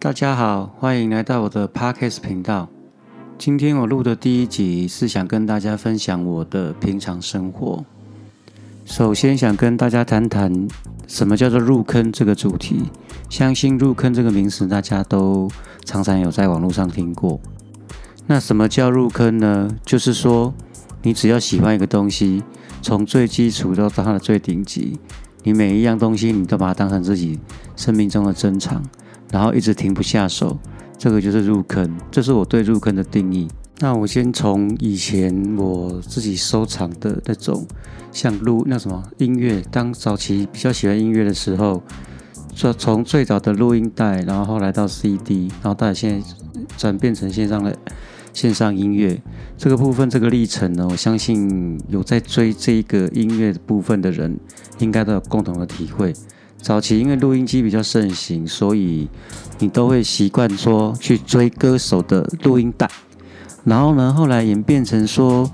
大家好，欢迎来到我的 Podcast 频道。今天我录的第一集是想跟大家分享我的平常生活。首先想跟大家谈谈什么叫做入坑这个主题。相信入坑这个名词大家都常常有在网络上听过。那什么叫入坑呢？就是说你只要喜欢一个东西，从最基础到它的最顶级，你每一样东西你都把它当成自己生命中的珍藏。然后一直停不下手，这个就是入坑，这是我对入坑的定义。那我先从以前我自己收藏的那种，像录那什么音乐，当早期比较喜欢音乐的时候，从从最早的录音带，然后后来到 CD，然后到现在转变成线上的线上音乐这个部分，这个历程呢，我相信有在追这个音乐部分的人，应该都有共同的体会。早期因为录音机比较盛行，所以你都会习惯说去追歌手的录音带，然后呢，后来演变成说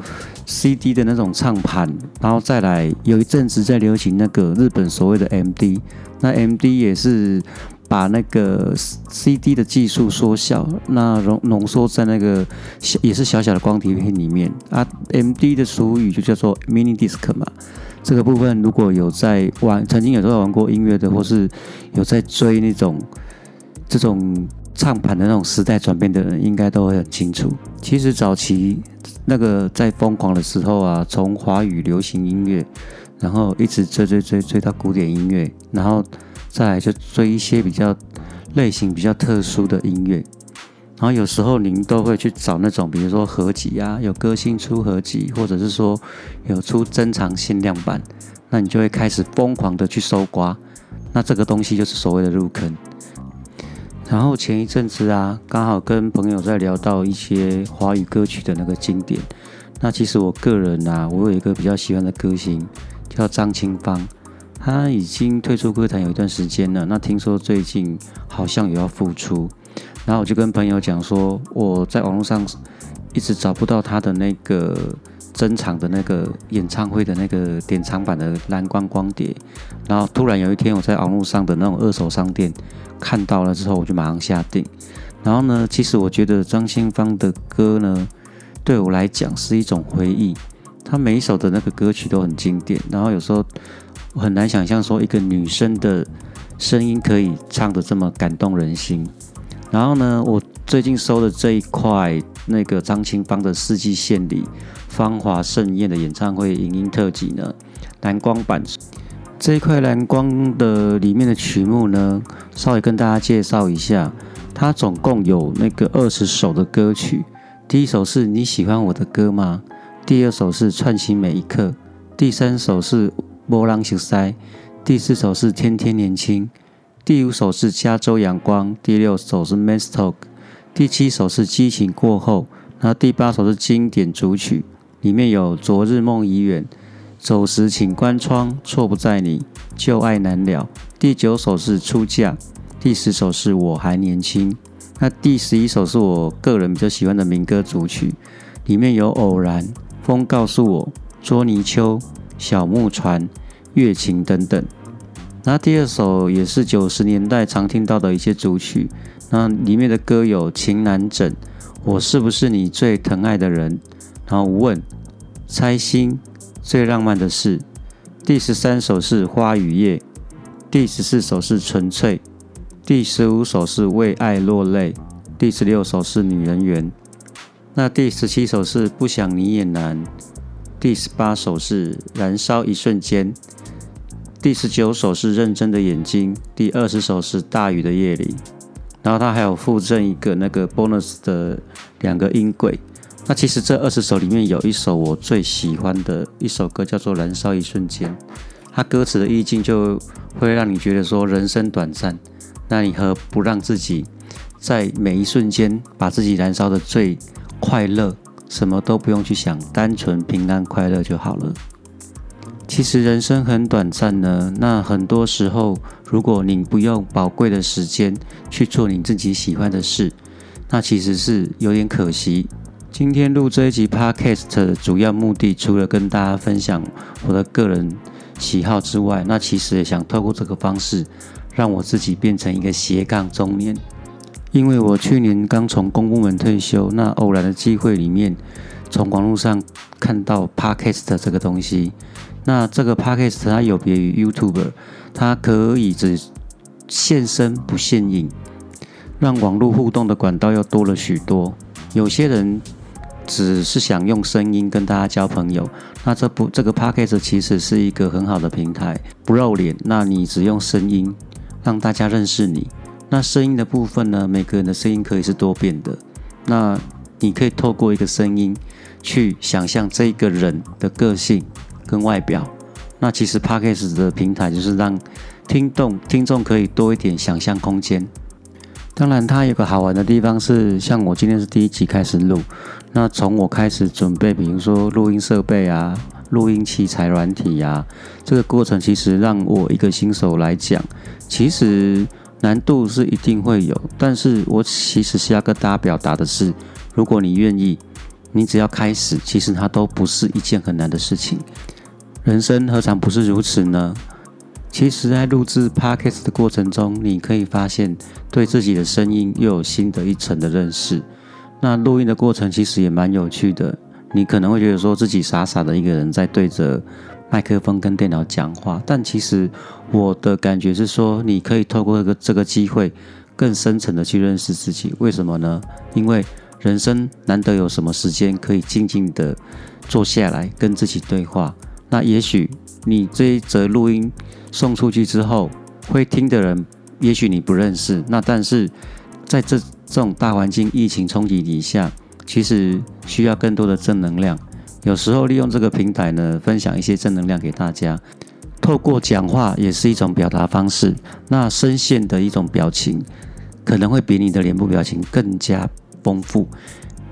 CD 的那种唱盘，然后再来有一阵子在流行那个日本所谓的 MD，那 MD 也是把那个 CD 的技术缩小，那浓浓缩在那个小也是小小的光碟片里面。啊，MD 的俗语就叫做 Mini Disc 嘛。这个部分如果有在玩，曾经有在玩过音乐的，或是有在追那种这种唱盘的那种时代转变的人，应该都会很清楚。其实早期那个在疯狂的时候啊，从华语流行音乐，然后一直追追追追到古典音乐，然后再来就追一些比较类型比较特殊的音乐。然后有时候您都会去找那种，比如说合集啊，有歌星出合集，或者是说有出珍藏限量版，那你就会开始疯狂的去搜刮，那这个东西就是所谓的入坑。然后前一阵子啊，刚好跟朋友在聊到一些华语歌曲的那个经典，那其实我个人啊，我有一个比较喜欢的歌星叫张清芳，他已经退出歌坛有一段时间了，那听说最近好像也要复出。然后我就跟朋友讲说，我在网络上一直找不到他的那个珍藏的那个演唱会的那个典藏版的蓝光光碟。然后突然有一天，我在网络上的那种二手商店看到了之后，我就马上下定。然后呢，其实我觉得张清芳的歌呢，对我来讲是一种回忆。他每一首的那个歌曲都很经典。然后有时候我很难想象说，一个女生的声音可以唱得这么感动人心。然后呢，我最近收的这一块那个张清芳的四季献礼芳华盛宴的演唱会影音特辑呢，蓝光版这一块蓝光的里面的曲目呢，稍微跟大家介绍一下，它总共有那个二十首的歌曲。第一首是你喜欢我的歌吗？第二首是串起每一刻，第三首是波浪形塞，第四首是天天年轻。第五首是加州阳光，第六首是 Man's Talk，第七首是激情过后，然后第八首是经典主曲，里面有昨日梦已远，走时请关窗，错不在你，旧爱难了。第九首是出嫁，第十首是我还年轻，那第十一首是我个人比较喜欢的民歌主曲，里面有偶然、风告诉我、捉泥鳅、小木船、月琴等等。那第二首也是九十年代常听到的一些主曲，那里面的歌有《情难枕》，我是不是你最疼爱的人？然后问，猜心，最浪漫的事。第十三首是花与叶，第十四首是纯粹，第十五首是为爱落泪，第十六首是女人缘，那第十七首是不想你也难，第十八首是燃烧一瞬间。第十九首是认真的眼睛，第二十首是大雨的夜里，然后它还有附赠一个那个 bonus 的两个音轨。那其实这二十首里面有一首我最喜欢的一首歌，叫做《燃烧一瞬间》。它歌词的意境就会让你觉得说人生短暂，那你何不让自己在每一瞬间把自己燃烧的最快乐，什么都不用去想，单纯平安快乐就好了。其实人生很短暂呢，那很多时候，如果你不用宝贵的时间去做你自己喜欢的事，那其实是有点可惜。今天录这一集 Podcast 的主要目的，除了跟大家分享我的个人喜好之外，那其实也想透过这个方式，让我自己变成一个斜杠中年。因为我去年刚从公部门退休，那偶然的机会里面，从网络上看到 Podcast 这个东西。那这个 Podcast 它有别于 YouTube，它可以只现身不现影，让网络互动的管道又多了许多。有些人只是想用声音跟大家交朋友，那这不这个 Podcast 其实是一个很好的平台，不露脸，那你只用声音让大家认识你。那声音的部分呢？每个人的声音可以是多变的。那你可以透过一个声音去想象这个人的个性跟外表。那其实 Podcast 的平台就是让听众听众可以多一点想象空间。当然，它有个好玩的地方是，像我今天是第一集开始录，那从我开始准备，比如说录音设备啊、录音器材软体啊，这个过程其实让我一个新手来讲，其实。难度是一定会有，但是我其实是要跟大家表达的是，如果你愿意，你只要开始，其实它都不是一件很难的事情。人生何尝不是如此呢？其实，在录制 podcast 的过程中，你可以发现对自己的声音又有新的一层的认识。那录音的过程其实也蛮有趣的，你可能会觉得说自己傻傻的一个人在对着。麦克风跟电脑讲话，但其实我的感觉是说，你可以透过这个这个机会，更深层的去认识自己。为什么呢？因为人生难得有什么时间可以静静的坐下来跟自己对话。那也许你这一则录音送出去之后，会听的人，也许你不认识。那但是在这这种大环境疫情冲击底下，其实需要更多的正能量。有时候利用这个平台呢，分享一些正能量给大家。透过讲话也是一种表达方式。那声线的一种表情，可能会比你的脸部表情更加丰富。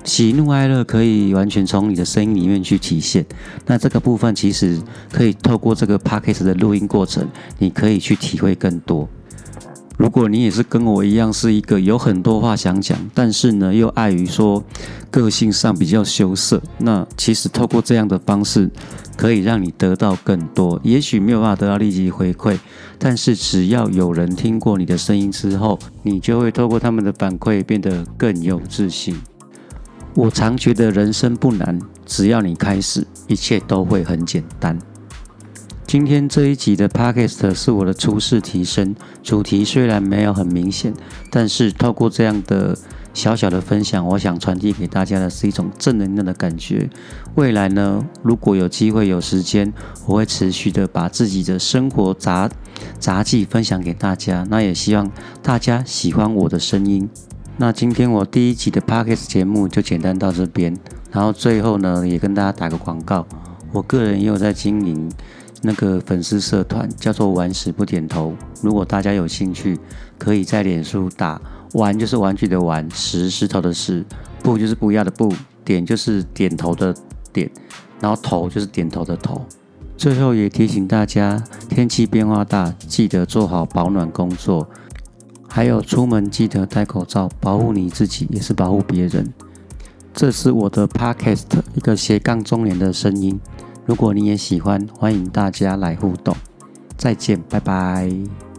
喜怒哀乐可以完全从你的声音里面去体现。那这个部分其实可以透过这个 p a c k a g e 的录音过程，你可以去体会更多。如果你也是跟我一样，是一个有很多话想讲，但是呢又碍于说个性上比较羞涩，那其实透过这样的方式，可以让你得到更多。也许没有办法得到立即回馈，但是只要有人听过你的声音之后，你就会透过他们的反馈变得更有自信。我常觉得人生不难，只要你开始，一切都会很简单。今天这一集的 podcast 是我的初试提升，主题虽然没有很明显，但是透过这样的小小的分享，我想传递给大家的是一种正能量的感觉。未来呢，如果有机会有时间，我会持续的把自己的生活杂杂记分享给大家。那也希望大家喜欢我的声音。那今天我第一集的 podcast 节目就简单到这边，然后最后呢，也跟大家打个广告，我个人也有在经营。那个粉丝社团叫做“玩石不点头”，如果大家有兴趣，可以在脸书打“玩”就是玩具的“玩”，石石头的“石”，不就是不要的“不”，点就是点头的“点”，然后头就是点头的“头”。最后也提醒大家，天气变化大，记得做好保暖工作，还有出门记得戴口罩，保护你自己也是保护别人。这是我的 Podcast 一个斜杠中年的声音。如果你也喜欢，欢迎大家来互动。再见，拜拜。